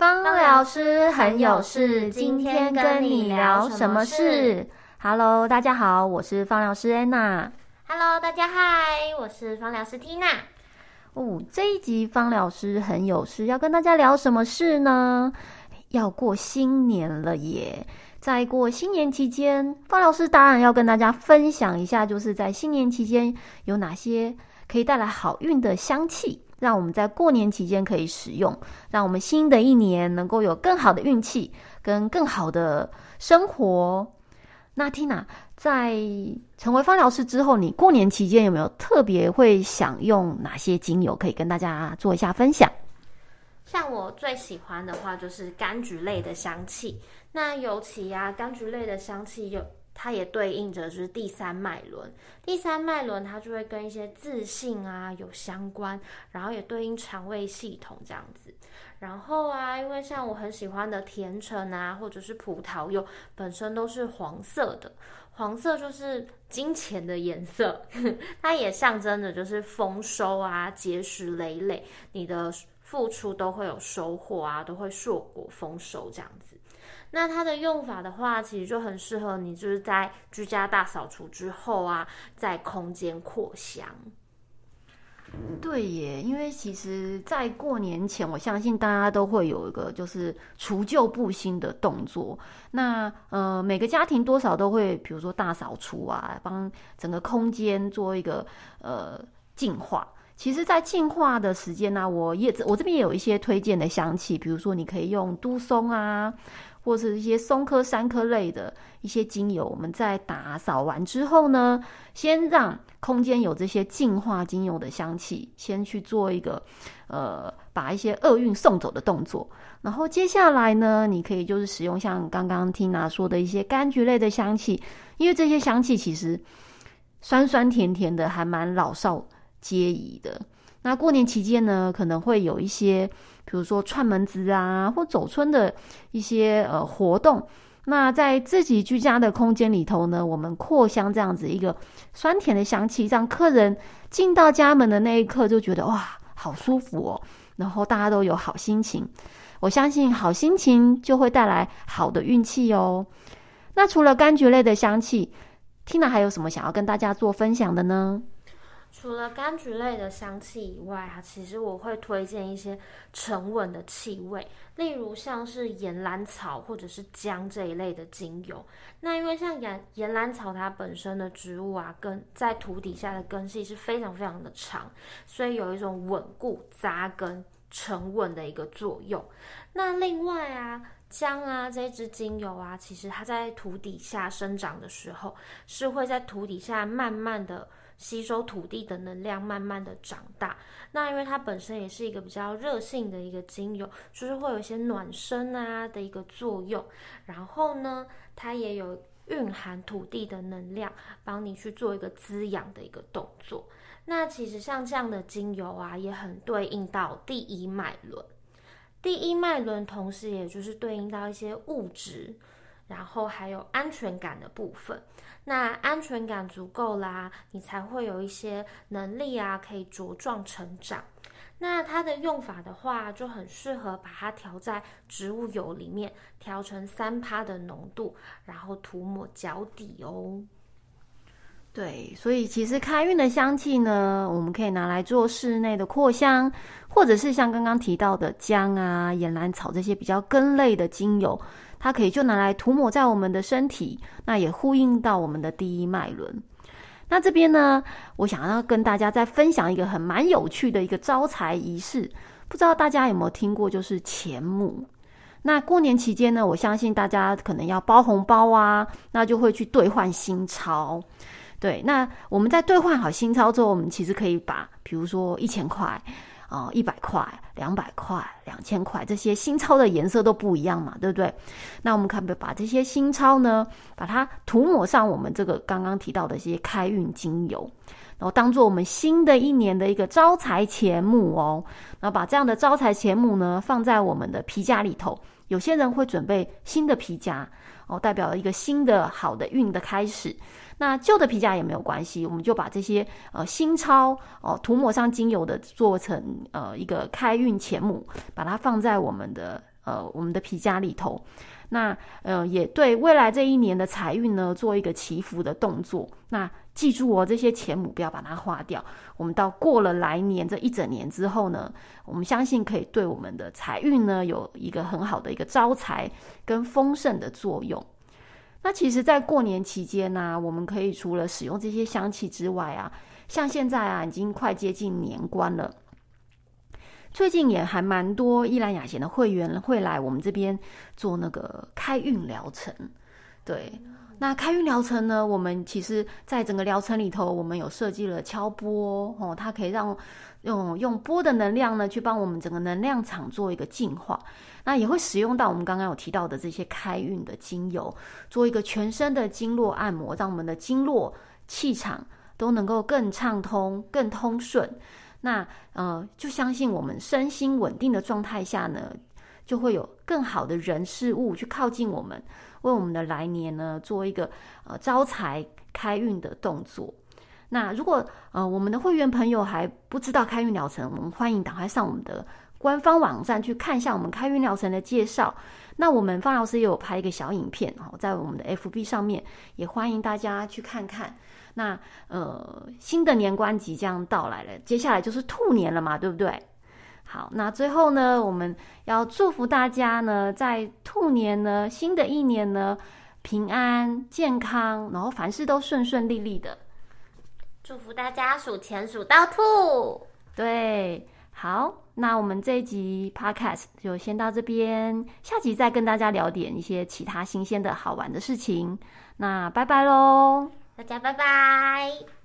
芳疗师很有事，今天跟你聊什么事？Hello，大家好，我是芳疗师安娜。Hello，大家嗨，我是芳疗师 Tina。哦，这一集芳疗师很有事，要跟大家聊什么事呢？要过新年了耶！在过新年期间，芳疗师当然要跟大家分享一下，就是在新年期间有哪些可以带来好运的香气。让我们在过年期间可以使用，让我们新的一年能够有更好的运气跟更好的生活。那 Tina 在成为芳疗师之后，你过年期间有没有特别会想用哪些精油可以跟大家做一下分享？像我最喜欢的话就是柑橘类的香气，那尤其啊，柑橘类的香气有。它也对应着就是第三脉轮，第三脉轮它就会跟一些自信啊有相关，然后也对应肠胃系统这样子。然后啊，因为像我很喜欢的甜橙啊，或者是葡萄柚，本身都是黄色的，黄色就是金钱的颜色，它也象征着就是丰收啊，结实累累，你的付出都会有收获啊，都会硕果丰收这样子。那它的用法的话，其实就很适合你，就是在居家大扫除之后啊，在空间扩香。对耶，因为其实，在过年前，我相信大家都会有一个就是除旧布新的动作。那呃，每个家庭多少都会，比如说大扫除啊，帮整个空间做一个呃净化。其实，在净化的时间呢，我也我这边也有一些推荐的香气，比如说你可以用都松啊。或者一些松科、山科类的一些精油，我们在打扫完之后呢，先让空间有这些净化精油的香气，先去做一个呃把一些厄运送走的动作。然后接下来呢，你可以就是使用像刚刚 Tina 说的一些柑橘类的香气，因为这些香气其实酸酸甜甜的，还蛮老少皆宜的。那过年期间呢，可能会有一些。比如说串门子啊，或走春的一些呃活动，那在自己居家的空间里头呢，我们扩香这样子一个酸甜的香气，让客人进到家门的那一刻就觉得哇，好舒服哦，然后大家都有好心情。我相信好心情就会带来好的运气哦。那除了柑橘类的香气，Tina 还有什么想要跟大家做分享的呢？除了柑橘类的香气以外啊，其实我会推荐一些沉稳的气味，例如像是岩兰草或者是姜这一类的精油。那因为像岩岩兰草它本身的植物啊，根在土底下的根系是非常非常的长，所以有一种稳固扎根、沉稳的一个作用。那另外啊，姜啊这支精油啊，其实它在土底下生长的时候，是会在土底下慢慢的。吸收土地的能量，慢慢的长大。那因为它本身也是一个比较热性的一个精油，就是会有一些暖身啊的一个作用。然后呢，它也有蕴含土地的能量，帮你去做一个滋养的一个动作。那其实像这样的精油啊，也很对应到第一脉轮。第一脉轮同时也就是对应到一些物质，然后还有安全感的部分。那安全感足够啦，你才会有一些能力啊，可以茁壮成长。那它的用法的话，就很适合把它调在植物油里面，调成三趴的浓度，然后涂抹脚底哦。对，所以其实开运的香气呢，我们可以拿来做室内的扩香，或者是像刚刚提到的姜啊、岩兰草这些比较根类的精油。它可以就拿来涂抹在我们的身体，那也呼应到我们的第一脉轮。那这边呢，我想要跟大家再分享一个很蛮有趣的一个招财仪式，不知道大家有没有听过？就是钱母。那过年期间呢，我相信大家可能要包红包啊，那就会去兑换新钞。对，那我们在兑换好新钞之后，我们其实可以把，比如说一千块。啊，一百块、两百块、两千块，这些新钞的颜色都不一样嘛，对不对？那我们看不把这些新钞呢，把它涂抹上我们这个刚刚提到的一些开运精油，然后当做我们新的一年的一个招财钱目哦。然后把这样的招财钱目呢，放在我们的皮夹里头。有些人会准备新的皮夹哦，代表了一个新的好的运的开始。那旧的皮夹也没有关系，我们就把这些呃新钞哦涂抹上精油的，做成呃一个开运钱母，把它放在我们的呃我们的皮夹里头。那呃也对未来这一年的财运呢做一个祈福的动作。那记住哦，这些钱母不要把它花掉。我们到过了来年这一整年之后呢，我们相信可以对我们的财运呢有一个很好的一个招财跟丰盛的作用。那其实，在过年期间呢，我们可以除了使用这些香气之外啊，像现在啊，已经快接近年关了。最近也还蛮多依兰雅贤的会员会来我们这边做那个开运疗程。对，那开运疗程呢，我们其实在整个疗程里头，我们有设计了敲波哦，它可以让用用波的能量呢，去帮我们整个能量场做一个净化。那也会使用到我们刚刚有提到的这些开运的精油，做一个全身的经络按摩，让我们的经络气场都能够更畅通、更通顺。那呃，就相信我们身心稳定的状态下呢，就会有更好的人事物去靠近我们，为我们的来年呢做一个呃招财开运的动作。那如果呃我们的会员朋友还不知道开运疗程，我们欢迎赶快上我们的。官方网站去看一下我们开运疗程的介绍。那我们方老师也有拍一个小影片哦，在我们的 FB 上面，也欢迎大家去看看。那呃，新的年关即将到来了，接下来就是兔年了嘛，对不对？好，那最后呢，我们要祝福大家呢，在兔年呢，新的一年呢，平安健康，然后凡事都顺顺利利的。祝福大家数钱数到兔。对，好。那我们这一集 podcast 就先到这边，下集再跟大家聊点一些其他新鲜的好玩的事情。那拜拜喽，大家拜拜。